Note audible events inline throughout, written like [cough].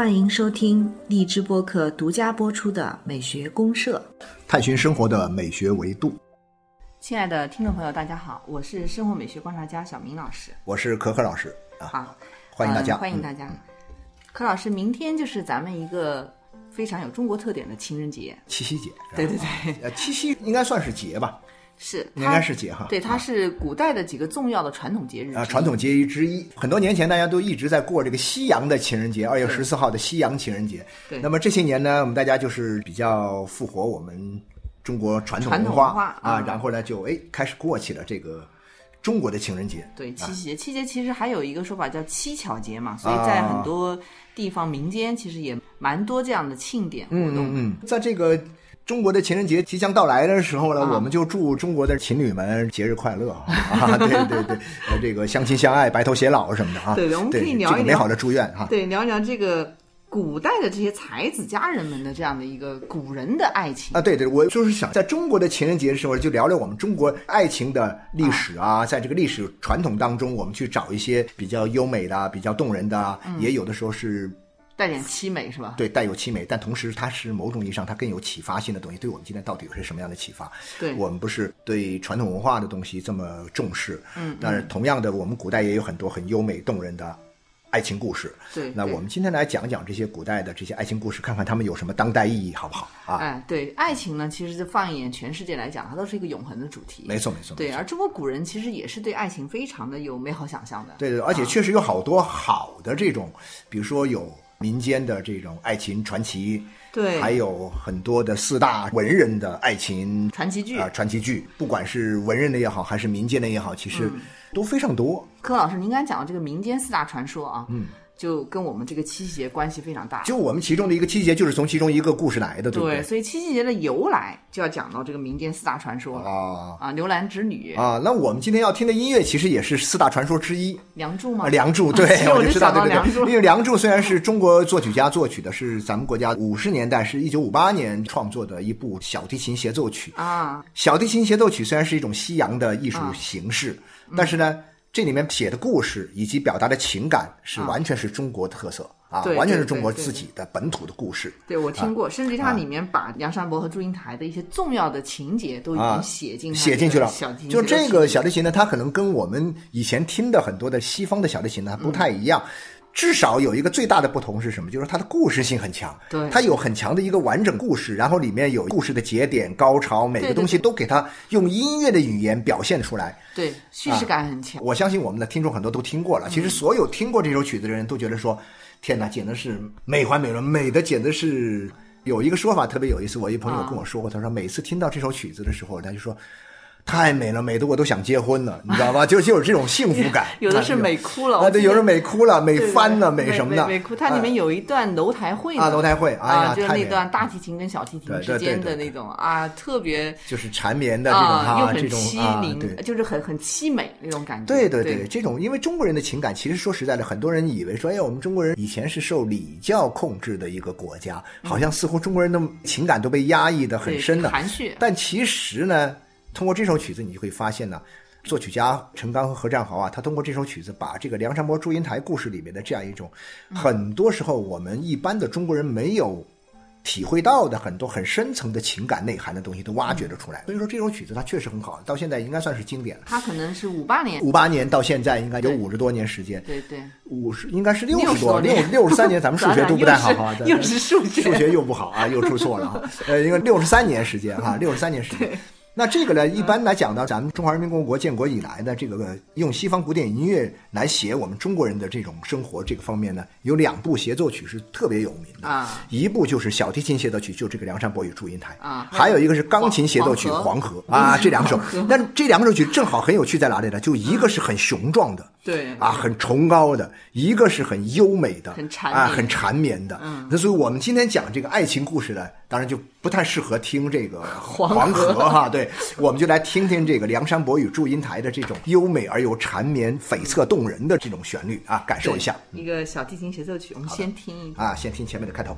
欢迎收听荔枝播客独家播出的《美学公社》，探寻生活的美学维度。亲爱的听众朋友，大家好，我是生活美学观察家小明老师。我是可可老师啊，好，欢迎大家，呃欢迎大家。可老师，明天就是咱们一个非常有中国特点的情人节。七夕节。对对对，呃，七夕应该算是节吧？是，应该是节哈。对，它是古代的几个重要的传统节日啊，传统节日之一。很多年前，大家都一直在过这个西洋的情人节，二月十四号的西洋情人节。对那么这些年呢，我们大家就是比较复活我们中国传统文化啊，嗯然后呢，就哎开始过起了这个中国的情人节。对七啊夕节，七夕节其实还有一个说法叫七巧节嘛，所以在很多地方民间其实也蛮多这样的庆典活嗯动。嗯嗯，在这个中国的情人节即将到来的时候呢，啊我们就祝中国的情侣们节日快乐啊！对 [laughs] 对对，呃，这个相亲相爱、白头偕老什么的啊。对我们可以聊一聊这个美好的祝愿哈。对，聊一聊这个古代的这些才子佳人们的这样的一个古人的爱情。啊，对对，我就是想在中国的情人节的时候，就聊聊我们中国爱情的历史啊，在这个历史传统当中，我们去找一些比较优美的、比较动人的也有的时候是带点凄美是吧？对带有凄美，但同时它是某种意义上它更有启发性的东西，对我们今天到底有些什么样的启发？对我们不是对传统文化的东西这么重视，嗯，但是同样的，我们古代也有很多很优美动人的。爱情故事，对对那我们今天来讲讲这些古代的这些爱情故事，看看他们有什么当代意义，好不好啊？哎，对，爱情呢，其实就放眼全世界来讲，它都是一个永恒的主题。没错，没错，对，而中国古人其实也是对爱情非常的有美好想象的。对对，而且确实有好多好的这种，比如说有民间的这种爱情传奇，对。还有很多的四大文人的爱情传奇剧。啊、传奇剧，不管是文人的也好，还是民间的也好，其实嗯。都非常多。柯老师，您刚才讲的这个民间四大传说啊，嗯，就跟我们这个七夕节关系非常大。就我们其中的一个七夕节，就是从其中一个故事来的，对不对，对？所以七夕节的由来就要讲到这个民间四大传说了啊啊，牛郎织女、啊，那我们今天要听的音乐，其实也是四大传说之一。梁祝吗？啊，梁祝，[laughs] 对我就知道，对对想到梁祝对，因为梁祝虽然是中国作曲家作曲的，是咱们国家五十年代，是一九五八年创作的一部小提琴协奏曲。啊，小提琴协奏曲虽然是一种西洋的艺术形式，嗯但是呢，这里面写的故事以及表达的情感是完全是中国特色啊，对完全是中国自己的本土的故事。对我听过，甚至它啊。里面把梁山伯和祝英台的一些重要的情节都已啊经写进它写进去了。小提，琴就这个小提琴呢，它可能跟我们以前听的很多的西方的小提琴呢不太一样。至少有一个最大的不同是什么？就是它的故事性很强，对它有很强的一个完整故事，然后里面有故事的节点、高潮，每个东西都给它用音乐的语言表现出来。对叙事感很强。我相信我们的听众很多都听过了。其实所有听过这首曲子的人都觉得说，天哪，简直是美环美轮，美的简直是。有一个说法特别有意思，我一朋友跟我说过，他说每次听到这首曲子的时候，他就说。太美了，美的我都想结婚了，你知道吧？[laughs] 就就有这种幸福感 [laughs] 有的是美哭了，啊，对，有的美哭了，美翻了，美什么的，美哭。它里面有一段楼台会啊楼台会哎呀啊，就是那段大提琴跟小提琴之间的那种啊，特别就是缠绵的这种啊，这种啊，对，，就是很很凄美那种感觉。对对对，这种因为中国人的情感，其实说实在的，很多人以为说，哎呀，我们中国人以前是受礼教控制的一个国家，好像似乎中国人的情感都被压抑的很深的。含蓄。但其实呢，通过这首曲子，你就会发现呢，作曲家陈刚和何占豪啊，他通过这首曲子，把这个梁山伯祝英台故事里面的这样一种，很多时候我们一般的中国人没有。体会到的很多很深层的情感内涵的东西都挖掘了出来，所以说这首曲子它确实很好，到现在应该算是经典了。它可能是五八年，五八年到现在应该有对。五十多年时间，对对，五十应该是六60十多，六六十三年，咱们数学都不太好哈，又是又是数学。数学又不好啊，又出错了哈，呃，应该六十三年时间哈，六十三年时间。那这个呢，一般来讲呢，咱们中华人民共和国建国以来呢，这个用西方古典音乐来写我们中国人的这种生活这个方面呢，有两部协奏曲是特别有名的啊，一部就是小提琴协奏曲，就这个《梁山伯与祝英台》啊还有一个是钢琴协奏曲《黄黄河》啊，这两首。但这两首曲正好很有趣在哪里呢？就一个是很雄壮的，对啊，很崇高的；一个是很优美的，很缠啊，很缠绵的。嗯，那所以我们今天讲这个爱情故事呢，当然就不太适合听这个黄河哈。对，我们就来听听这个梁山伯与祝英台的这种优美而又缠绵、悱恻动人的这种旋律啊，感受一下一个小提琴协奏曲，我们先听一啊。先听前面的开头。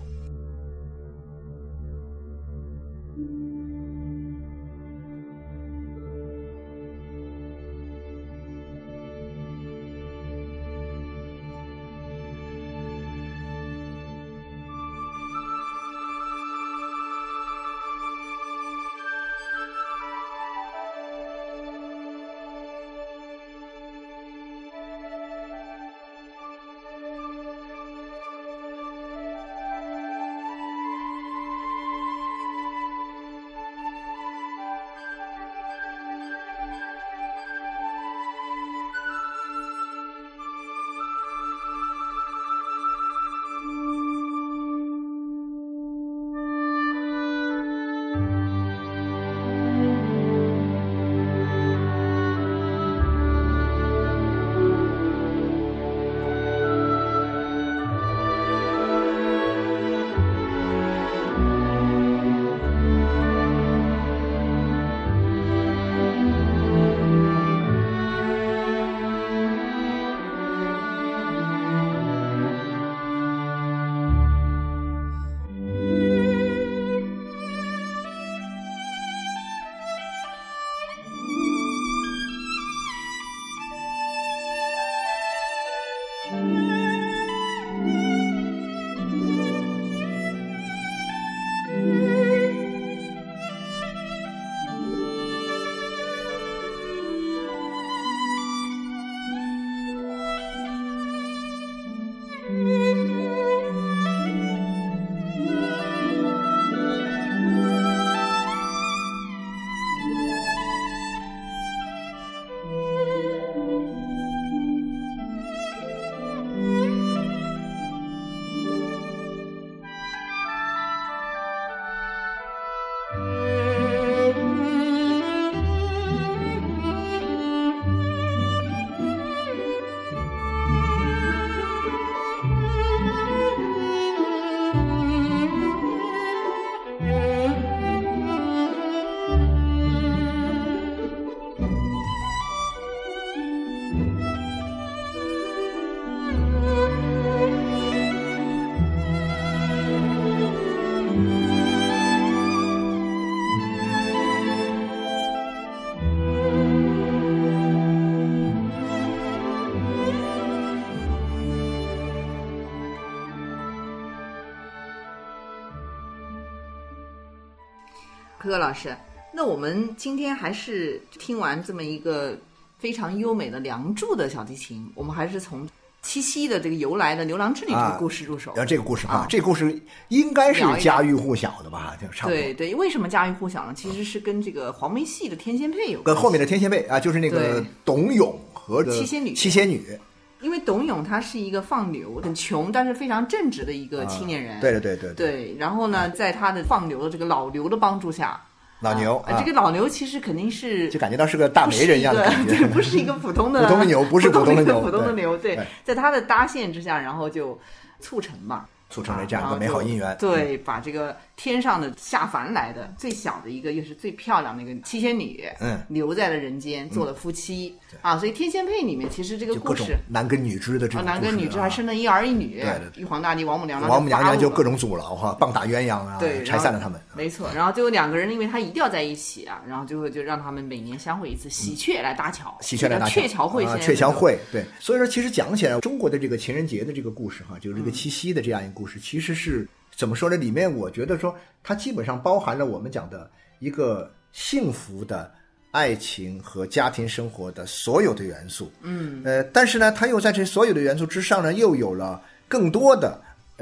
柯柯老师，那我们今天还是听完这么一个非常优美的《梁祝》的小提琴，我们还是从七夕的这个由来的牛郎织女这个故事入手。然后这个故事哈啊，这个故事应该是家喻户晓的吧？就差不多。对对，为什么家喻户晓呢？其实是跟这个黄梅戏的天仙配有关。跟后面的天仙配啊，就是那个董永和七仙女七仙女，因为董永他是一个放牛、很穷，但是非常正直的一个青年人。啊对对对对，对，然后呢，在他的放牛的这个老牛的帮助下，老牛啊啊这个老牛其实肯定是就感觉到是个大媒人一样的感觉。[laughs] 对，不是一个普通的 [laughs] 普通的牛不是普普通的牛普通的牛。对对，在他的搭线之下，然后就促成嘛，促成了这样一个美好姻缘。对，把这个天上的下凡来的最小的一个，又是最漂亮的一个七仙女，嗯，留在了人间，做了夫妻啊。所以天仙配里面其实这个故事。男跟女织的这啊，种男跟女故事啊之还生了一儿一女，对对玉皇大帝、王母娘娘王母娘娘就各种阻挠哈，棒打鸳鸯啊对，拆散了他们。没错，然后最后两个人因为他一定要在一起啊，然后最后就让他们每年相会一次，喜鹊来搭桥，喜鹊来搭鹊桥会，啊，鹊桥会，对，所以说其实讲起来，中国的这个情人节的这个故事哈，就是嗯这个七夕的这样一个故事，其实是怎么说呢？里面我觉得说，它基本上包含了我们讲的一个幸福的爱情和家庭生活的所有的元素。嗯，呃，但是呢，它又在这所有的元素之上呢，又有了更多的。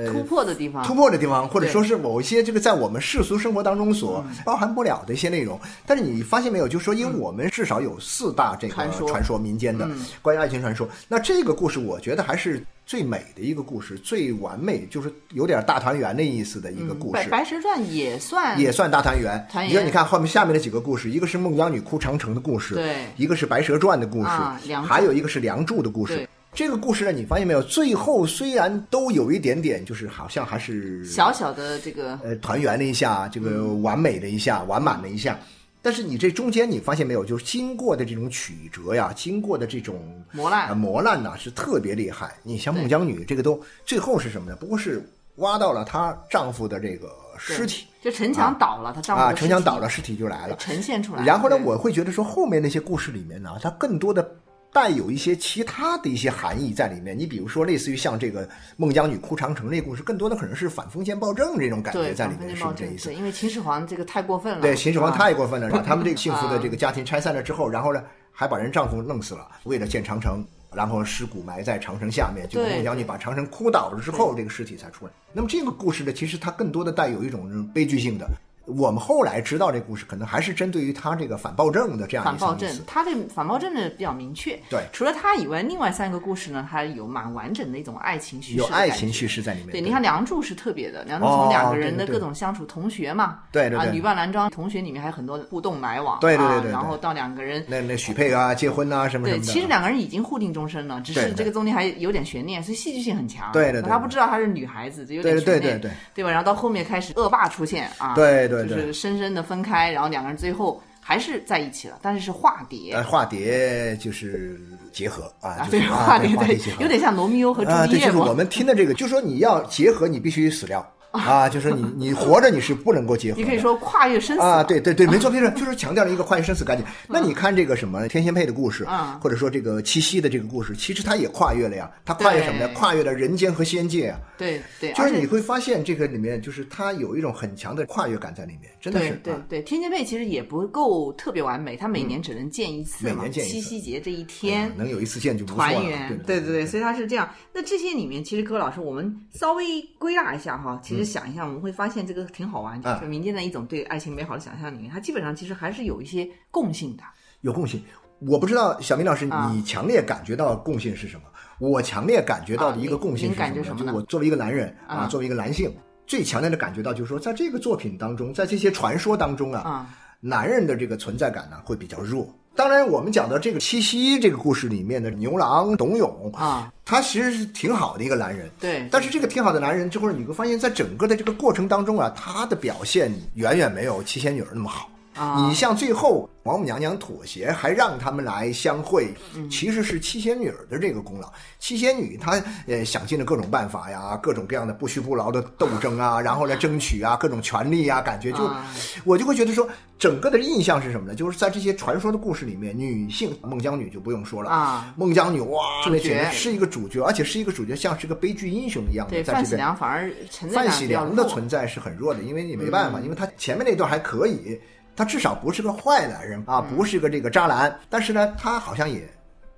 呃，突破的地方，突破的地方，或者说是某一些这个在我们世俗生活当中所包含不了的一些内容。但是你发现没有，就是说，因为我们至少有四大这个传说。民间的关于爱情传说，那这个故事我觉得还是最美的一个故事，最完美，就是有点大团圆的意思的一个故白事。白蛇传》也算也算大团圆。团圆。你看，你看后面下面的几个故事，一个是孟姜女哭长城的故事，对。一个是白蛇传的故事，啊还有一个是梁祝的故事。对。这个故事呢，你发现没有？最后虽然都有一点点，就是好像还是小小的这个呃团圆了一下，这个嗯完美了一下，完满了一下。但是你这中间你发现没有，就是经过的这种曲折呀，经过的这种磨难呃磨难呐、是特别厉害。你像孟姜女这个都最后是什么呢？不过是挖到了她丈夫的这个尸体就城墙倒了，她丈夫啊，城墙倒了，尸体就来了。呈现出来。然后呢，我会觉得说后面那些故事里面呢，它更多的带有一些其他的一些含义在里面。你比如说，类似于像这个孟姜女哭长城这个故事，更多的可能是反封建暴政这种感觉在里面，是不是这意思对，？因为秦始皇这个太过分了，对，秦始皇啊太过分了，把他们这个幸福的这个家庭拆散了之后，然后呢，还把人丈夫弄死了，为了建长城，然后尸骨埋在长城下面，结果孟姜女把长城哭倒了之后，这个尸体才出来。那么这个故事呢，其实它更多的带有一种悲剧性的。我们后来知道这故事，可能还是针对于他这个反暴政的这样反暴一层意思，。政他这个反暴政的比较明确。对除了他以外，另外三个故事呢，它有蛮完整的一种爱情叙事，有爱情叙。事在里面。对，你看《梁祝》是特别的，《梁祝》从两个人的各种相处，同学嘛，啊，对对对女扮男装，同学里面还有很多互动来往，啊对对对对对然后到两个人那那许配啊、结婚啊什么什对，么的。其实两个人已经互定终身了，只对对是这个中间还有点悬念，所以戏剧性很强。对对对他不知道她是女孩子，就有点对对悬念，对对对吧？然后到后面开始恶霸出现啊，对对对就是深深的分开，然后两个人最后还是在一起了，但是是化蝶呃，化蝶就是结合啊，啊，对，就是啊化蝶对对化蝶结，合有点像罗密欧和朱丽叶嘛。就是我们听的这个，就说你要结合，你必须死掉啊，就是你你活着你是不能够结婚。你可以说跨越生死啊，对对对，没错没错，就是强调了一个跨越生死概念。那你看这个什么天仙配的故事嗯，或者说这个七夕的这个故事，其实它也跨越了呀，它跨越什么呢？跨越了人间和仙界啊。对对，就是你会发现这个里面，就是它有一种很强的跨越感在里面，真的是啊对对，天仙配其实也不够特别完美，它每年只能见一次嘛，每年见七夕节这一天。嗯能有一次见就不错了。团圆，对对对对，所以它是这样。那这些里面，其实各位老师，我们稍微归纳一下哈，其实想一下，我们会发现这个挺好玩，就嗯是民间的一种对爱情美好的想象里面，它基本上其实还是有一些共性的。有共性。我不知道小明老师，啊你强烈感觉到共性是什么？我强烈感觉到的一个啊共性您是什么呢？感觉什么就我作为一个男人啊，啊作为一个男性，最强烈的感觉到就是说，在这个作品当中，在这些传说当中啊，啊男人的这个存在感呢会比较弱。当然，我们讲的这个七夕这个故事里面的牛郎董永，啊，他其实是挺好的一个男人。对，但是这个挺好的男人，之后你会发现在整个的这个过程当中啊，他的表现远远没有七仙女儿那么好。啊你像最后王母娘娘妥协，还让他们来相会，嗯其实是七仙女儿的这个功劳。七仙女她呃想尽了各种办法呀，各种各样的不屈不挠的斗争啊，然后来争取啊各种权利啊，感觉就、啊我就会觉得说，整个的印象是什么呢？就是在这些传说的故事里面，女性孟姜女就不用说了啊，孟姜女哇，主那简角直是一个主角，而且是一个主角，像是个悲剧英雄一样的对，范喜在这边。良反而存在范喜良的。存在是很弱的，因为你没办法，嗯因为他前面那段还可以，他至少不是个坏男人啊，不是个这个渣男，但是呢，他好像也。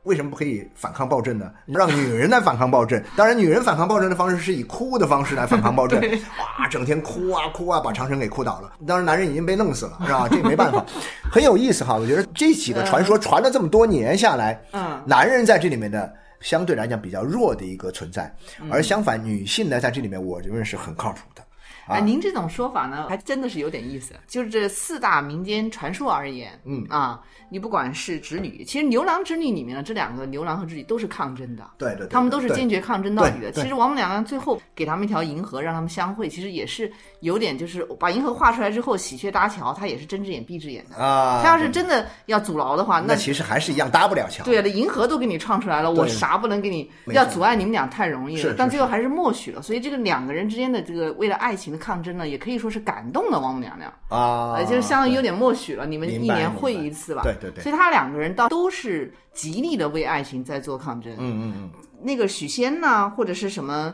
为什么不可以反抗暴政呢？[laughs] 让女人来反抗暴政，当然，女人反抗暴政的方式是以哭的方式来反抗暴政，哇，整天哭啊哭啊，把长城给哭倒了。当然，男人已经被弄死了，是吧？[laughs] 这没办法，很有意思哈。我觉得这几个传说传了这么多年下来，嗯，男人在这里面的相对来讲比较弱的一个存在，嗯而相反，女性呢在这里面，我认为是很靠谱的。啊哎，您这种说法呢，还真的是有点意思。就是这四大民间传说而言，嗯啊，你不管是织女，其实牛郎织女里面呢，这两个牛郎和织女都是抗争的。对对对，他们都是坚决抗争到底的。其实王母娘娘最后给他们一条银河，让他们相会，其实也是有点就是把银河画出来之后，喜鹊搭桥，他也是睁只眼闭只眼的。啊，她要是真的要阻挠的话，那其实还是一样搭不了桥。对啊，银河都给你创出来了，我啥不能给你？要阻碍你们俩太容易了但最后还是默许了。所以这个两个人之间的这个为了爱情的抗争呢，也可以说是感动了王母娘娘，啊，呃，就是相当于有点默许了，你们一年会一次吧。对对对所以他两个人倒都是极力的为爱情在做抗争。嗯嗯嗯，那个许仙呢，或者是什么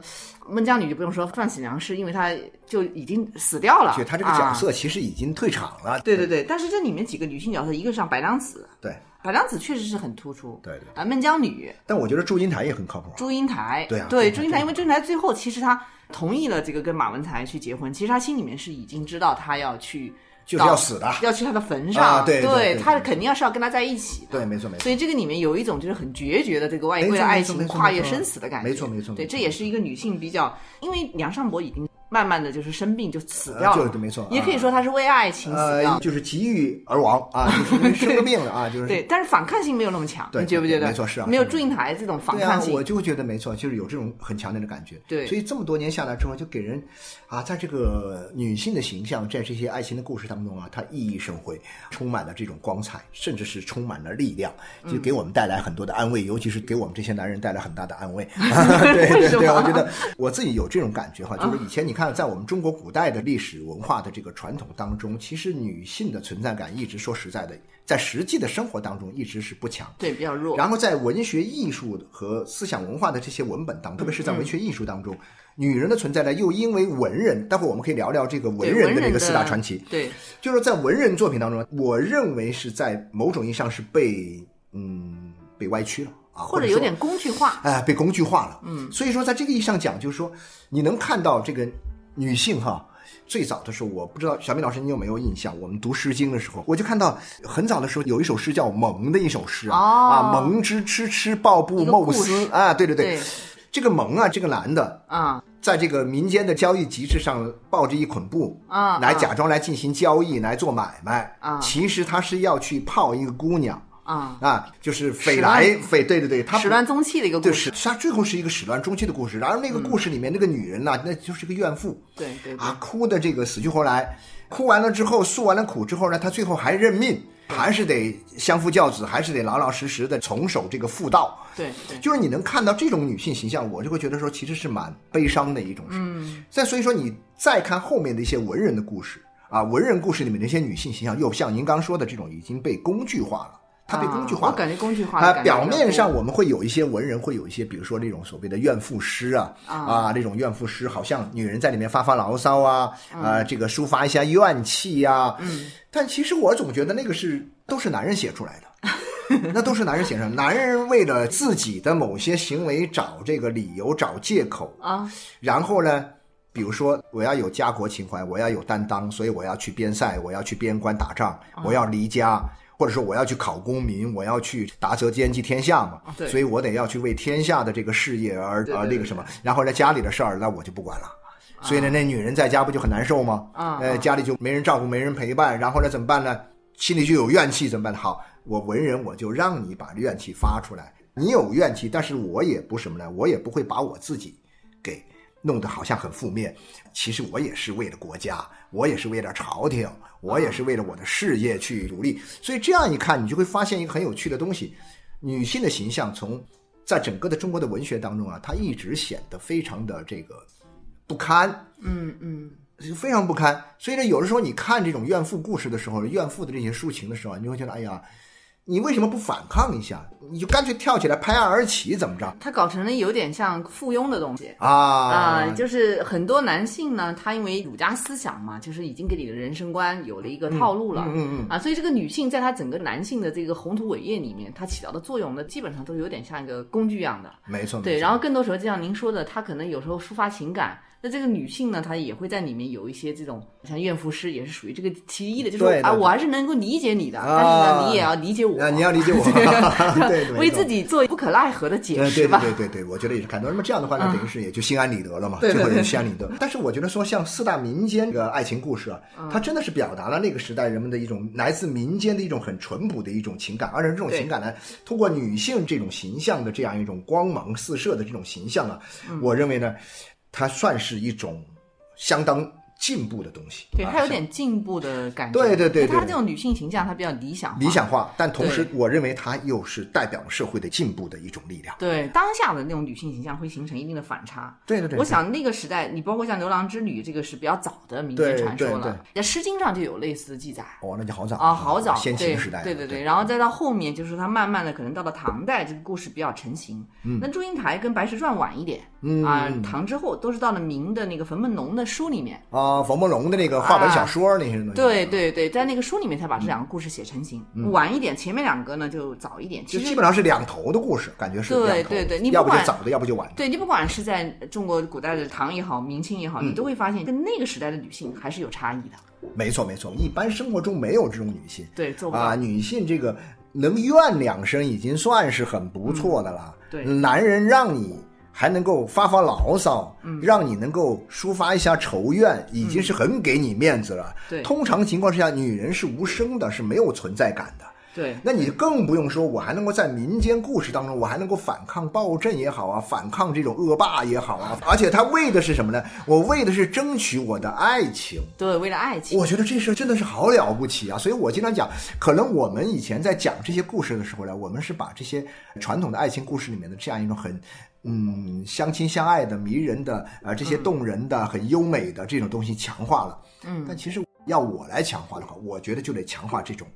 孟姜女就不用说，范喜良是因为他就已经死掉了，就他这个角啊色其实已经退场了。对对对，但是这里面几个女性角色，一个是像白娘子，对白娘子确实是很突出，对对啊，孟姜女、但我觉得祝英台也很靠谱啊。祝英台，对啊对，祝英台祝英台，因为祝英台最后其实她同意了这个跟马文才去结婚，其实他心里面是已经知道他要去就是要死的。要去他的坟上，啊对对对对她对肯定要是要跟他在一起的，对，没错没错。所以这个里面有一种就是很决绝的这个为没错为了爱情跨越生死的感觉，没错没错对，这也是一个女性比较，因为梁上伯已经慢慢的就是生病就死呃掉了，就是没错也可以啊说他是为爱情死掉呃，就是急于而亡 [laughs] 啊，就是生个病了啊，就是对，但是反抗性没有那么强，对你觉不觉得？没错是啊没有祝英台这种反抗，性。我就会觉得没错，就是有这种很强烈的感觉。对所以这么多年下来之后，就给人啊，在这个女性的形象，在这些爱情的故事当中啊，她熠熠生辉，充满了这种光彩，甚至是充满了力量，嗯就给我们带来很多的安慰，[laughs] 尤其是给我们这些男人带来很大的安慰。[laughs] 对对对，我觉得我自己有这种感觉哈，就是以前你看，在我们中国古代的历史文化的这个传统当中，其实女性的存在感一直说实在的，在实际的生活当中一直是不强。对比较弱，然后在文学艺术和思想文化的这些文本当中，特别是在文学艺术当中，女人的存在呢，又因为文人，待会儿我们可以聊聊这个文人的这个四大传奇。对就是在文人作品当中，我认为是在某种意义上是被嗯被歪曲了啊，或者有点工具化。哎，被工具化了。嗯，所以说在这个意义上讲，就是说你能看到这个女性哈。最早的时候，我不知道小明老师你有没有印象？我们读《诗经》的时候，我就看到很早的时候有一首诗叫《蒙》的一首诗啊，哦。啊，蒙之痴痴抱布牟一个故事。丝啊，对对对，对。这个蒙啊，这个男的啊在这个民间的交易集市上抱着一捆布啊啊来假装来进行交易，来做买卖。啊其实他是要去泡一个姑娘啊，啊，就是匪来匪，对对对，他始乱终弃的一个故对，事。是他最后是一个始乱终弃的故事。然而那个故事里面那个女人呐、那就是个怨妇对对对啊，哭的这个死去活来，哭完了之后诉完了苦之后呢，她最后还认命，还是得相夫教子，还是得老老实实的从守这个妇道。对对就是你能看到这种女性形象，我就会觉得说，其实是蛮悲伤的一种事。嗯，再所以说，你再看后面的一些文人的故事啊，文人故事里面那些女性形象，又像您刚说的这种，已经被工具化了。它被工具化了，啊我感觉工具化的啊，表面上我们会有一些文人会有一些，比如说那种所谓的怨妇诗啊，啊，那种怨妇诗，好像女人在里面发发牢骚啊，啊，这个抒发一下怨气呀、嗯，但其实我总觉得那个是都是男人写出来的。[laughs] 那都是男人写上，男人为了自己的某些行为找这个理由、找借口，啊，然后呢，比如说我要有家国情怀，我要有担当，所以我要去边塞，我要去边关打仗，我要离家，或者说我要去考功名，我要去达则兼济天下嘛，所以我得要去为天下的这个事业而而那个什么，然后呢家里的事儿那我就不管了。所以呢，那女人在家不就很难受吗？啊呃，家里就没人照顾，没人陪伴，然后呢怎么办呢？心里就有怨气，怎么办？好，我文人我就让你把怨气发出来。你有怨气，但是我也不什么呢？我也不会把我自己给弄得好像很负面。其实我也是为了国家，我也是为了朝廷，我也是为了我的事业去努力。所以这样一看，你就会发现一个很有趣的东西：女性的形象从在整个的中国的文学当中啊，它一直显得非常的这个不堪。嗯嗯，非常不堪。所以呢，有的时候你看这种怨妇故事的时候，怨妇的这些抒情的时候，你会觉得，哎呀，你为什么不反抗一下？你就干脆跳起来拍案而起，怎么着？他搞成了有点像附庸的东西。啊啊、就是很多男性呢，他因为儒家思想嘛，就是已经给你的人生观有了一个套路了，嗯嗯嗯啊，所以这个女性在他整个男性的这个宏图伟业里面，她起到的作用呢，基本上都有点像一个工具一样的。没错，对，然后更多时候就像您说的，她可能有时候抒发情感，那这个女性呢，她也会在里面有一些这种像怨妇诗，也是属于这个其一的，就是说啊，对对对我还是能够理解你的，啊但是呢，你也要理解我，啊，你要理解我，[laughs] 对，对 [laughs] 为自。己做不可奈何的解对对对释吧。对对对，我觉得也是看到。那么这样的话呢，等于是也就心安理得了嘛，对对最后也对心安理得。但是我觉得说，像四大民间这个爱情故事啊，嗯它真的是表达了那个时代人们的一种来自民间的一种很淳朴的一种情感，而且这种情感呢，通过女性这种形象的这样一种光芒四射的这种形象啊，嗯我认为呢，它算是一种相当进步的东西。对，啊她有点进步的感觉。对对对对因为她这种女性形象，她比较理想化。理想化，但同时我认为它又是代表了社会的进步的一种力量。对当下的那种女性形象会形成一定的反差。对对对，我想那个时代，你包括像《牛郎织女》这个是比较早的民间传说对了，在《诗经》上就有类似的记载。哦，那就好早啊，好早，先秦时代，对对对对，然后再到后面，就是它慢慢的可能到了唐代，这个故事比较成型。嗯，那祝英台跟白蛇传晚一点，嗯啊，唐之后都是到了明的那个冯梦龙的书里面，啊，冯梦龙的那个话本小说那些东西，对对对，在那个书里面才把这两个故事写成型。晚一点，前面两个呢就早一点，其实就基本上是两头的故事，感觉是对对对你要不就早的，要不就晚的。对你不管是在中国古代的唐也好，明清也嗯好，你都会发现跟那个时代的女性还是有差异的。没错没错，一般生活中没有这种女性对，做不到。啊，女性这个能怨两声已经算是很不错的了。嗯对男人让你还能够发发牢骚，嗯让你能够抒发一下仇怨，已经是很给你面子了。对通常情况之下，女人是无声的，是没有存在感的。对那你更不用说，我还能够在民间故事当中，我还能够反抗暴政也好啊，反抗这种恶霸也好啊，而且他为的是什么呢？我为的是争取我的爱情。对，为了爱情，我觉得这事真的是好了不起啊！所以我经常讲，可能我们以前在讲这些故事的时候呢，我们是把这些传统的爱情故事里面的这样一种很。嗯，相亲相爱的、迷人的，呃，这些动人的、很优美的这种东西强化了。嗯，但其实要我来强化的话，我觉得就得强化这种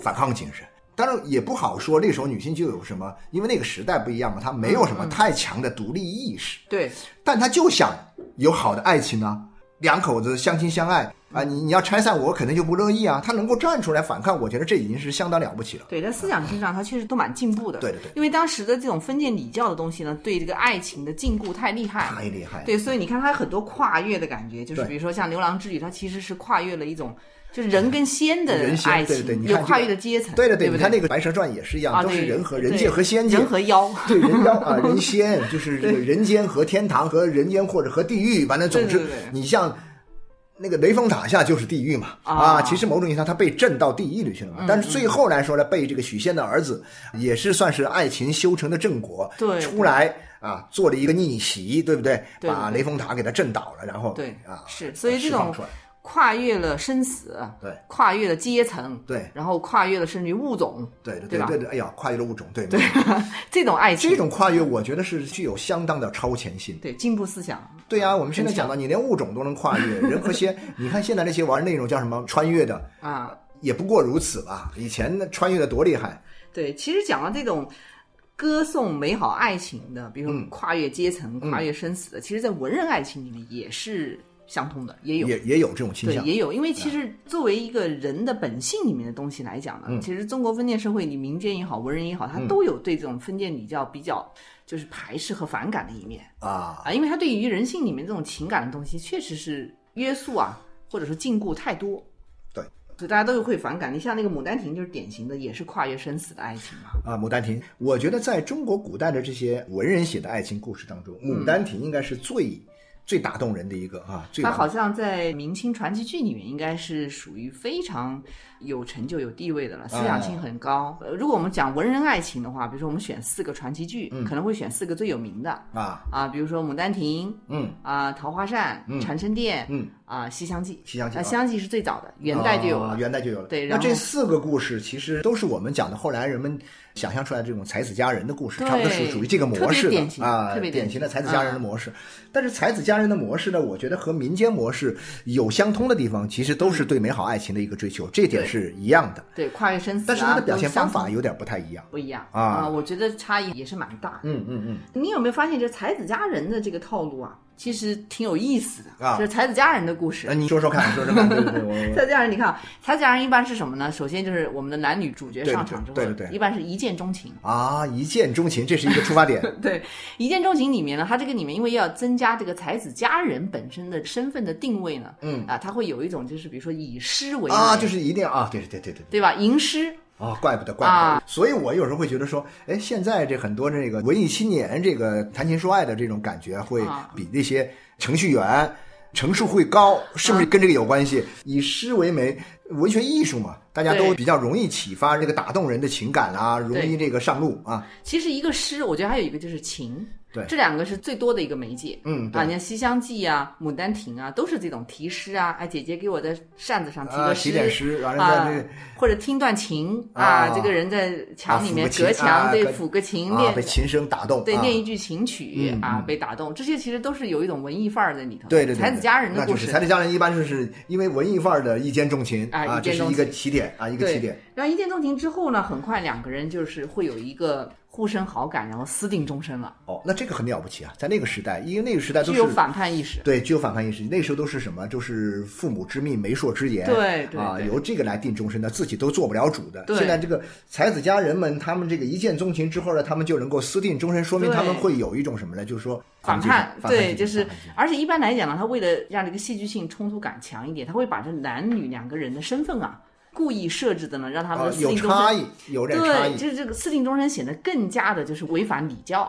反抗精神。当然也不好说，那时候女性就有什么，因为那个时代不一样嘛，她没有什么太强的独立意识。对但她就想有好的爱情啊，两口子相亲相爱啊，你你要拆散我，肯定就不乐意啊。他能够站出来反抗，我觉得这已经是相当了不起了。对，在思想性上，他确实都蛮进步的。对对对因为当时的这种封建礼教的东西呢，对这个爱情的禁锢太厉害。太厉害，对，所以你看他有很多跨越的感觉，就是比如说像《牛郎织女》，他其实是跨越了一种就是人跟仙的爱情，对对你有跨看这个越的阶层，对对对不你看那个《白蛇传》也是一样，啊，都是人和人界和仙界，人和妖，[laughs] 对人妖啊，[laughs] 人仙就是这个人间和天堂和人间或者和地狱，反正总之你像。那个雷峰塔下就是地狱嘛啊。啊，其实某种意义上他被震到地狱里去了嘛，但是最后来说呢，被这个许仙的儿子也是算是爱情修成的正果，对出来啊做了一个逆袭，对不对？对对把雷峰塔给他震倒了，然后对啊是，所以这种跨越了生死，对。跨越了阶层，对。然后跨越了甚至于物种，对对对吧？对对，哎呀，跨越了物种，对对，[laughs] 这种爱情，这种跨越，我觉得是具有相当的超前性。对进步思想，对呀、我们现在讲到，你连物种都能跨越，[laughs] 人和仙，你看现在那些玩那种叫什么穿越的，啊，也不过如此吧。以前那穿越的多厉害，对，其实讲到这种歌颂美好爱情的，比如说跨越阶层、跨越生死的，其实，在文人爱情里面也是相通的，也有。也也有这种倾向对，向。也有，因为其实作为一个人的本性里面的东西来讲呢，嗯其实中国封建社会你民间也好，文人也好，他都有对这种封建礼教比较就是排斥和反感的一面啊，啊，因为他对于人性里面这种情感的东西，确实是约束啊，或者说禁锢太多。对，所以大家都会反感。你像那个《牡丹亭》，就是典型的，也是跨越生死的爱情嘛。啊，《牡丹亭》，我觉得在中国古代的这些文人写的爱情故事当中，《牡丹亭》应该是最、最打动人的一个啊，最他好像在明清传奇剧里面应该是属于非常有成就、有地位的了，思想性很高。呃，如果我们讲文人爱情的话，比如说我们选四个传奇剧，可能会选四个最有名的啊，啊，比如说《牡丹亭》嗯啊，《桃花扇》嗯长生殿》嗯啊，《西厢记》。啊，西厢记啊《西厢记》是最早的，元代就有了。啊元代就有了。对那这四个故事其实都是我们讲的后来人们想象出来这种才子佳人的故事，差不多是属于这个模式典型的啊，特别典型的才子佳人的模式。但是才子佳人的模式呢，我觉得和民间模式有相通的地方，其实都是对美好爱情的一个追求，这点对是一样的。对，跨越生死啊，但是他的表现方法有点不太一样。不一样啊我觉得差异也是蛮大的。嗯嗯嗯，你有没有发现，这才子佳人的这个套路啊，其实挺有意思的啊就是才子佳人的故事。那你说说看，[laughs] 说说看，对对对，我才子佳人，你看啊，才子佳人一般是什么呢？首先就是我们的男女主角上场之后，对对对对一般是一见钟情。啊，一见钟情，这是一个出发点。[laughs] 对，一见钟情里面呢，它这个里面因为要增加这个才子佳人本身的身份的定位呢，嗯啊，它会有一种就是比如说以诗为啊，就是一定要啊，对对对对对。对吧？吟诗啊，怪不得，怪不得。啊所以我有时候会觉得说，哎，现在这很多这个文艺青年，这个谈情说爱的这种感觉，会啊比那些程序员。成数会高，是不啊是跟这个有关系？以诗为媒，文学艺术嘛，大家都比较容易启发这个打动人的情感啊，容易这个上路啊。其实一个诗，我觉得还有一个就是情，对这两个是最多的一个媒介。嗯，啊，你看《西厢记》啊，《牡丹亭》啊，都是这种题诗啊，哎，姐姐给我的扇子上题啊，个诗，然后啊或者听段琴啊这个人在墙里面隔墙啊对抚个琴被琴声打动，对啊念一句琴曲嗯啊被打动，这些其实都是有一种文艺范儿在里头。对对对，才子佳人的故事就是才。子佳人一般就是因为文艺范儿的一见钟情啊一这是一个起点啊，一个对起点。然后一见钟情之后呢，很快两个人就是会有一个互生好感，然后私定终身了，哦，那这个很了不起啊，在那个时代，因为那个时代都是具有反叛意识。对，具有反叛意识。那时候都是什么？就是父母之命、媒妁之言，啊，对对对由这个来定终身的，自己都做不了主的。现在这个才子佳人们，他们这个一见钟情之后呢，他们就能够私定终身，说明他们会有一种什么呢？就是说反叛叛，对，就是而且一般来讲呢，他为了让这个戏剧性冲突感强一点，他会把这男女两个人的身份啊，故意设置的呢，让他们私定终身，差异，有点差对，异。就是这个私定终身显得更加的就是违反礼教。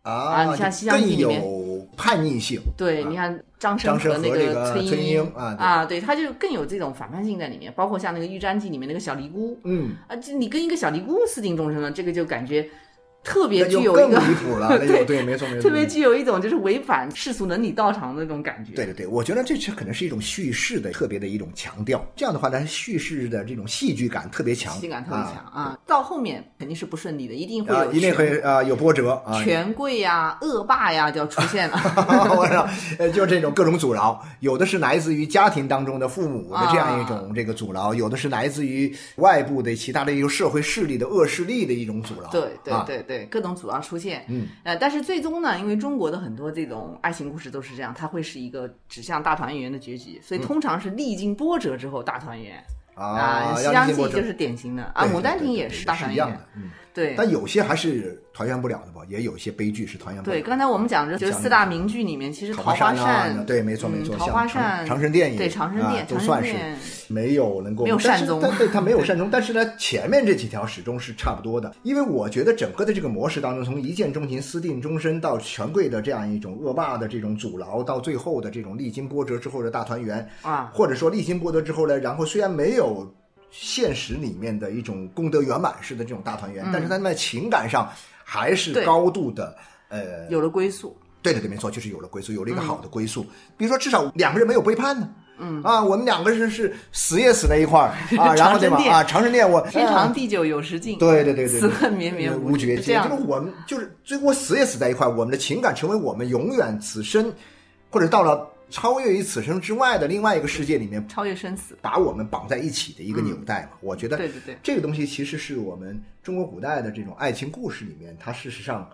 啊你像西厢记里面。有叛逆性。对，啊你看张张生和那个崔崔莺莺啊对。啊，对，他就更有这种反叛性在里面，包括像那个《玉簪记》里面那个小尼姑。嗯，啊，就你跟一个小尼姑私定终身了，这个就感觉特别具有一个离谱了。[laughs] 那就对，没错没错，特别具有一种就是违反世俗伦理道常的那种感觉。对对对，我觉得这是可能是一种叙事的特别的一种强调。这样的话呢，叙事的这种戏剧感特别强，戏感特别强啊到后面肯定是不顺利的，一定会啊，有一定会啊有波折啊。权贵呀、恶霸呀就要出现了。[laughs] 我说，呃，就这种各种阻挠，有的是来自于家庭当中的父母的这样一种这个阻挠，有的是来自于外部的其他的一个社会势力的恶势力的一种阻挠。对对对，对对，各种阻挠出现。嗯，呃，但是最终呢，因为中国的很多这种爱情故事都是这样，它会是一个指向大团圆的结局，所以通常是历经波折之后大团圆。啊，西厢记就是典型的。啊，牡丹亭也是大团圆对。但有些还是团圆不了的吧，也有一些悲剧是团圆不了对，刚才我们讲的就是四大名剧里面，其实《桃桃花扇啊，对，没错没错，像长花扇、长生殿也对长生殿，啊都算是没有能够没有善终。但对它没有 [laughs] 善终，但是呢，前面这几条始终是差不多的，因为我觉得整个的这个模式当中，从一见钟情、私定终身到权贵的这样一种恶霸的这种阻挠，到最后的这种历经波折之后的大团圆，啊，或者说历经波折之后呢，然后虽然没有现实里面的一种功德圆满式的这种大团圆，但是他们在情感上还是高度的呃有了归宿。对对对，没错，就是有了归宿，有了一个好的归宿。比如说，至少两个人没有背叛呢。嗯啊，我们两个人是死也死在一块儿 [laughs] 啊，然后对吧？啊，长生殿我 [laughs] 天啊长地久有时尽，对对对对，此恨绵绵无绝。期就是我们就是最后死也死在一块儿，我们的情感成为我们永远此生，或者到了超越于此生之外的另外一个世界里面，超越生死。把我们绑在一起的一个纽带嘛。我觉得对对对这个东西其实是我们中国古代的这种爱情故事里面，它事实上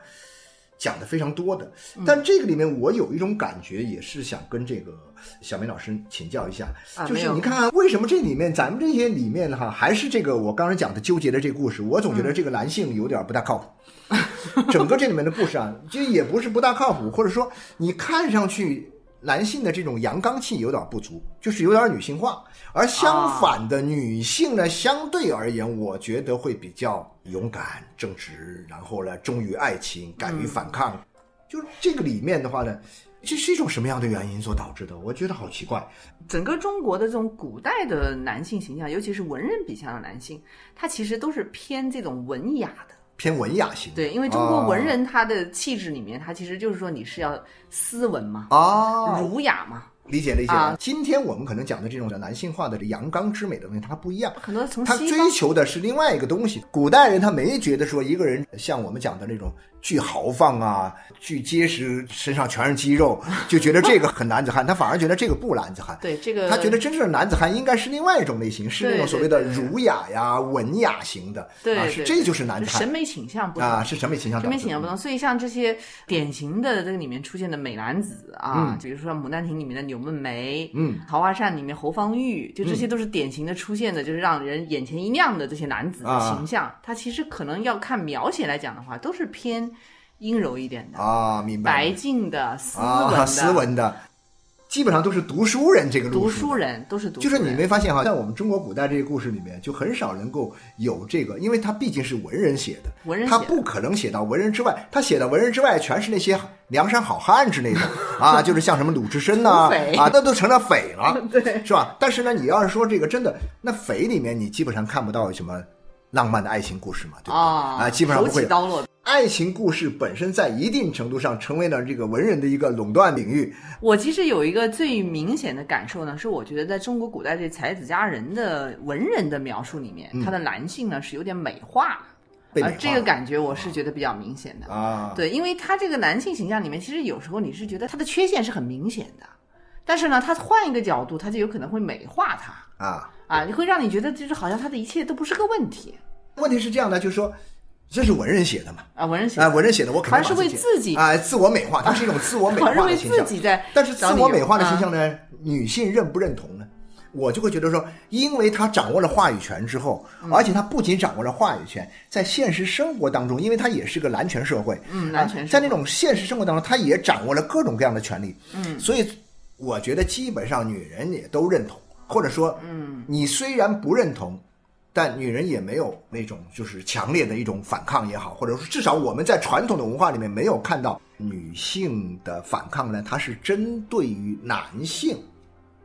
讲的非常多的。嗯但这个里面，我有一种感觉，也是想跟这个小明老师请教一下，就是你看看为什么这里面咱们这些里面哈，还是这个我刚才讲的纠结的这个故事，我总觉得这个男性有点不大靠谱。整个这里面的故事啊，就也不是不大靠谱，或者说你看上去男性的这种阳刚气有点不足，就是有点女性化。而相反的，女性呢，相对而言，我觉得会比较勇敢、正直，然后呢，忠于爱情，敢于反抗。就是这个里面的话呢，这是一种什么样的原因所导致的？我觉得好奇怪。整个中国的这种古代的男性形象，尤其是文人笔下的男性，他其实都是偏这种文雅的。偏文雅型，对，因为中国文人他的气质里面，他其实就是说你是要斯文嘛，啊，儒雅嘛。理解理解。啊今天我们可能讲的这种男性化的这阳刚之美的东西，它不一样。很多从他追求的是另外一个东西。古代人他没觉得说一个人像我们讲的那种巨豪放啊、巨结实，身上全是肌肉，就觉得这个很男子汉，他反而觉得这个不男子汉。[laughs] 对这个，他觉得真正的男子汉应该是另外一种类型，是那种所谓的儒雅呀、文雅型的，对，是这就是男子汉审美倾向不同啊，是审美倾向导致的。审美倾向不同，所以像这些典型的这个里面出现的美男子啊，比如说《牡丹亭》里面的柳梦梅，嗯，《桃花扇》里面侯方域，就这些都是典型的出现的，就是让人眼前一亮的这些男子的啊。形象。他其实可能要看描写来讲的话，都是偏阴柔一点的，啊，明白白了净的、斯文的、啊，斯文的，基本上都是读书人这个路读书人，都是读书人。就是你没发现哈，在我们中国古代这些故事里面，就很少能够有这个，因为他毕竟是文人写的，文人他不可能写到文人之外，他写的文人之外全是那些梁山好汉之类的啊，[laughs] 就是像什么鲁智深呐、啊，那都成了匪了，[laughs] 对，是吧？但是呢，你要是说这个真的，那匪里面你基本上看不到什么浪漫的爱情故事嘛，对不对？啊啊，基本上不会。爱情故事本身在一定程度上成为了这个文人的一个垄断领域，我其实有一个最明显的感受呢，是我觉得在中国古代这才子佳人的文人的描述里面，他的男性呢是有点美化啊这个感觉我是觉得比较明显的。啊，对，因为他这个男性形象里面，其实有时候你是觉得他的缺陷是很明显的，但是呢，他换一个角度，他就有可能会美化他。啊。啊，会让你觉得就是好像他的一切都不是个问题。问题是这样的，就是说，这是文人写的嘛，啊。文人写啊，文人写的，我肯定好像是为把自己啊、自我美化，它是一种自我美化的倾向。自己在但是自我美化的啊倾向呢，女性认不认同呢？我就会觉得说，因为她掌握了话语权之后，嗯而且她不仅掌握了话语权，在现实生活当中，因为她也是个男权社会，嗯男权社会啊在那种现实生活当中，她也掌握了各种各样的权利，嗯，所以我觉得基本上女人也都认同，或者说，嗯，你虽然不认同。但女人也没有那种就是强烈的一种反抗也好，或者说至少我们在传统的文化里面没有看到女性的反抗呢，它是针对于男性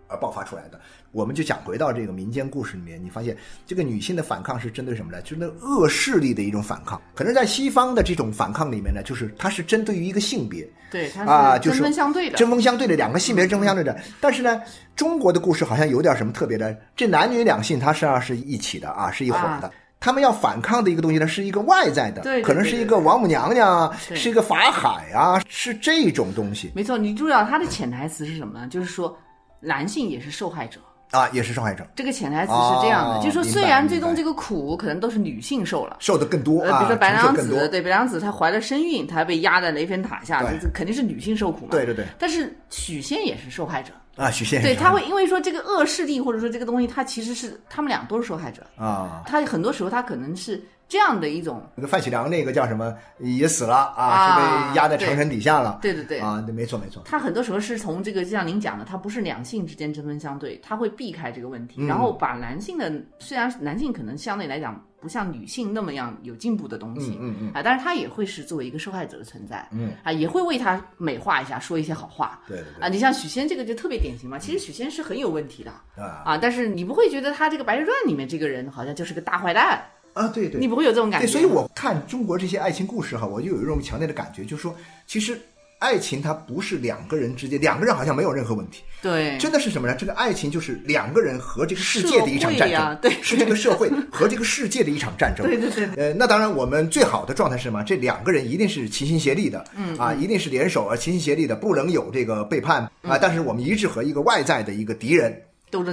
而爆发出来的。我们就讲回到这个民间故事里面，你发现这个女性的反抗是针对什么呢？就是那恶势力的一种反抗。可能在西方的这种反抗里面呢，就是它是针对于一个性别，对，它啊，是针就是锋相对的。针锋相对的两个性别是针锋相对的。但是呢，中国的故事好像有点什么特别的，这男女两性它实际上是一起的啊，是一伙的。他们要反抗的一个东西呢，是一个外在的，对对可能是一个王母娘娘啊，是一个法海啊，是这种东西没错，你注意到它的潜台词是什么呢？就是说男性也是受害者。啊，也是受害者，这个潜台词是这样的，哦就是说虽然最终这个苦可能都是女性受了。受的更多呃，啊，比如说白娘子，对白娘子她怀了身孕，她被压在雷峰塔下，这这肯定是女性受苦嘛。对对对但是许仙也是受害者，啊，许仙对，他会因为说这个恶势力或者说这个东西，他其实是他们俩都是受害者。啊，他很多时候他可能是这样的一种，那个范喜良那个叫什么也死了啊，啊是被压在长城底下了，对对对。啊，没错没错，他很多时候是从这个，就像您讲的，他不是两性之间针锋相对，他会避开这个问嗯。题，然后把男性的，虽然男性可能相对来讲不像女性那么样有进步的东西，嗯嗯啊，但是他也会是作为一个受害者的存在，嗯。啊，也会为他美化一下，说一些好话，对对对。啊，你像许仙这个就特别典型嘛，其实许仙是很有问题的啊。啊，但是你不会觉得他这个《白蛇传》里面这个人好像就是个大坏蛋，啊，对对你，不会有这种感觉，对，所以我看中国这些爱情故事哈，我就有一种强烈的感觉，就是说，其实爱情它不是两个人之间，两个人好像没有任何问题，对真的是什么呢？这个爱情就是两个人和这个世界的一场战争，是这个社会和这个世界的一场战争。[laughs] 对对对呃，那当然，我们最好的状态是什么？这两个人一定是齐心协力的，嗯啊，一定是联手而齐心协力的，不能有这个背叛啊。但是我们一致和一个外在的一个敌人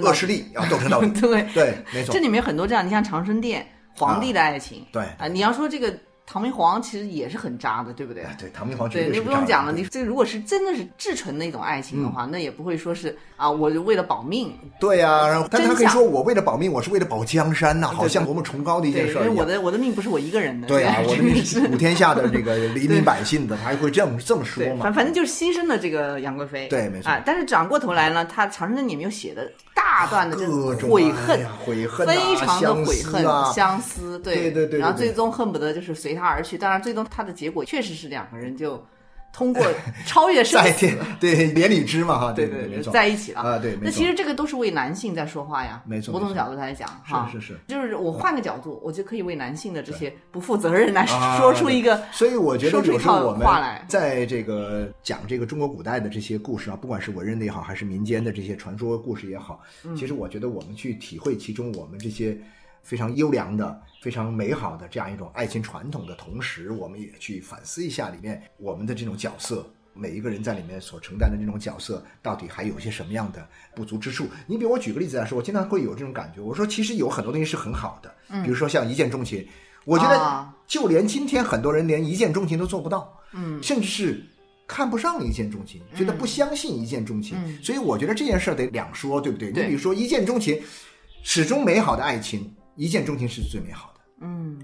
恶势力要斗争到底。[laughs] 对对，没错这。里面很多这样，你像长生殿皇帝的爱情，对。啊，你要说这个唐明皇其实也是很渣的，对不对？哎对，唐明皇绝对，你不用讲了，你这如果是真的是至纯的一种爱情的话，那也不会说是啊，我就为了保命，对呀、然后但他可以说我为了保命，我是为了保江山呐、好像多么崇高的一件对，因为。我的我的命不是我一个人的，对啊，我的命是普天下的这个 [laughs] 黎民百姓的，他还会这样这么说，嘛。反？反正就是牺牲了这个杨贵妃，对没错。啊。但是转过头来呢，他长生殿里面又写的大段的这各种悔恨悔恨啊非常的悔恨、相思对。对对然后最终恨不得就是随他而去。当然，最终他的结果确实是两个人就通过 [laughs] 超越生在死，对连理枝嘛哈，对对在一起了。啊，对，那其实这个都是为男性在说话呀，没错某种没错角度来讲，哈，是是是。就是我换个角度，我就可以为男性的这些不负责任来啊 [laughs] 说出一个，所以我觉得有时候我们在这个讲这个中国古代的这些故事啊，不管是文人的也好，还是民间的这些传说故事也好，嗯。其实我觉得我们去体会其中我们这些非常优良的、非常美好的这样一种爱情传统的同时，我们也去反思一下里面我们的这种角色。每一个人在里面所承担的这种角色，到底还有些什么样的不足之处？你比如我举个例子来说，我经常会有这种感觉。我说，其实有很多东西是很好的，比如说像一见钟情，我觉得啊就连今天很多人连一见钟情都做不到，嗯，甚至是看不上一见钟情，觉得不相信一见钟情。所以我觉得这件事儿得两说，对不对？对你比如说一见钟情，始终美好的爱情，一见钟情是最美好的。嗯，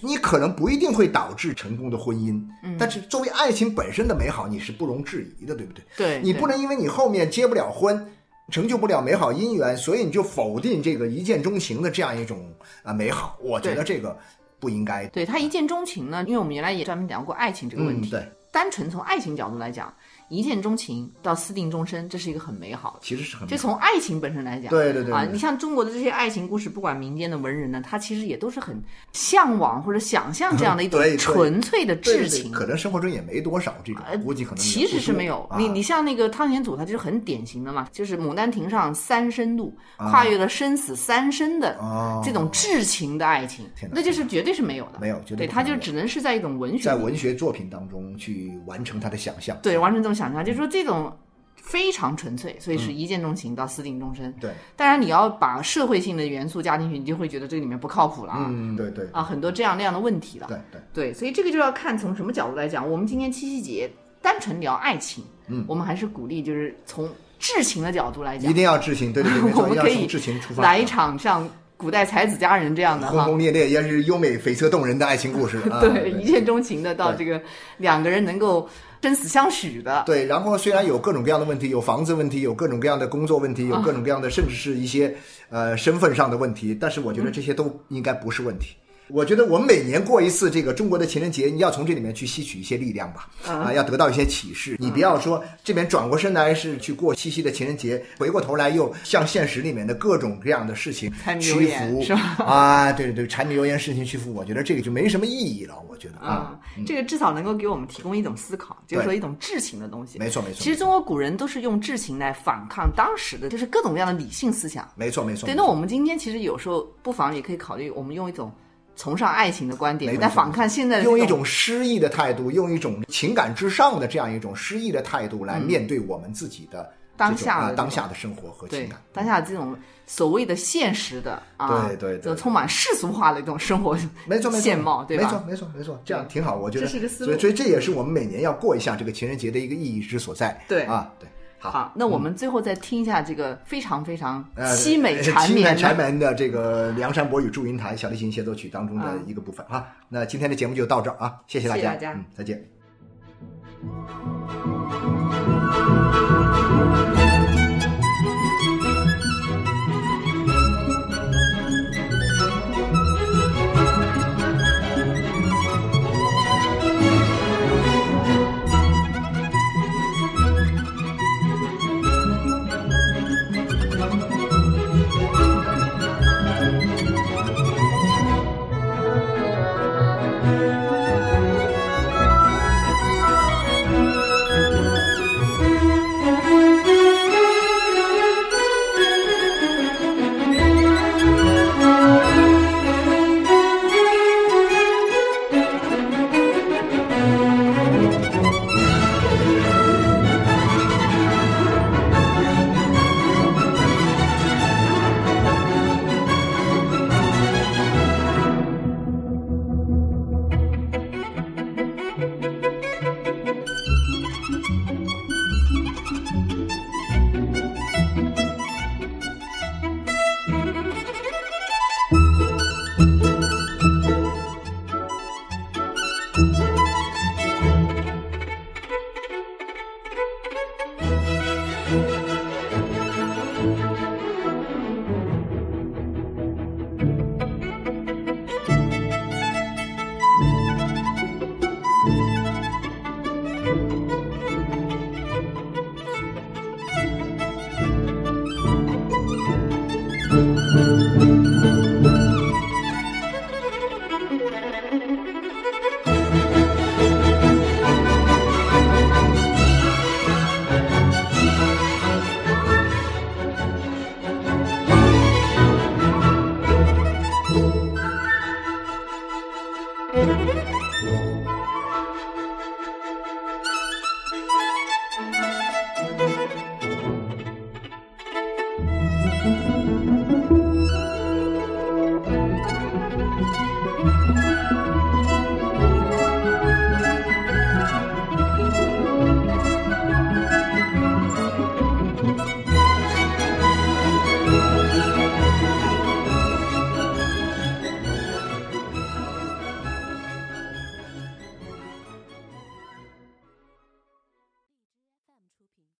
你可能不一定会导致成功的婚姻，嗯但是作为爱情本身的美好，你是不容置疑的，对不对？对，你不能因为你后面结不了婚，成就不了美好姻缘，所以你就否定这个一见钟情的这样一种啊美好。我觉得这个不应该。对他一见钟情呢，因为我们原来也专门讲过爱情这个问嗯，题，对，单纯从爱情角度来讲，一见钟情到私定终身，这是一个很美好的。其实是很就从爱情本身来讲，啊，对对对啊你像中国的这些爱情故事，不管民间的文人呢，他其实也都是很向往或者想象这样的一种 [laughs] 纯粹的至情。可能生活中也没多少这种，估计可能其实是没有，啊你你像那个汤显祖，他就是很典型的嘛，就是《牡丹亭》上三生路，跨越了生死三生的哦这种至情的爱情那就是绝对是没有的，没有绝对对，他就只能是在一种文学在文学作品当中去完成他的想象。对完成这种想象，就是说这种非常纯粹，所以是一见钟情到私定终身。对，当然你要把社会性的元素加进去，你就会觉得这里面不靠谱了啊、嗯，对对啊，很多这样那样的问题了。对对，对，所以这个就要看从什么角度来讲。我们今天七夕节单纯聊爱情，嗯，我们还是鼓励就是从至情的角度来讲一，定要至情，对对对，[laughs] 我们可以至情出发，来一场像古代才子佳人这样的。轰轰烈烈，也是优美悱恻动人的爱情故事。[laughs] 啊、对，一见钟情的到这个两个人能够生死相许的，对，然后虽然有各种各样的问题，有房子问题，有各种各样的工作问题，有各种各样的，甚至是一些呃身份上的问题，但是我觉得这些都应该不是问题。我觉得我们每年过一次这个中国的情人节，你要从这里面去吸取一些力量吧，啊，要得到一些启示。你不要说这边转过身来是去过七夕的情人节，回过头来又向现实里面的各种各样的事情屈服是吧啊，对对对，柴米油盐事情屈服，我觉得这个就没什么意义了。我觉得啊，嗯，这个至少能够给我们提供一种思考，就是说一种至情的东西。没错没错其实中国古人都是用至情来反抗当时的就是各种各样的理性思想。没错没错。对，那我们今天其实有时候不妨也可以考虑，我们用一种崇尚爱情的观点没错来反看现在的用一种诗意的态度，用一种情感至上的这样一种诗意的态度来面对我们自己的嗯当下当下的生活和情感。当下这种所谓的现实的啊，对对对这充满世俗化的一种生活没错，没错，现貌，对吧？没错，没错，没错，这样挺好，我觉得。这是一个思路所以，所以这也是我们每年要过一下这个情人节的一个意义之所在。对啊，对，好，好，那我们最后再听一下这个非常非常呃凄美呃缠绵的。缠绵的这个《梁山伯与祝英台》小提琴协奏曲当中的一个部分啊。那今天的节目就到这儿啊，谢谢大家，谢谢大家嗯，再见。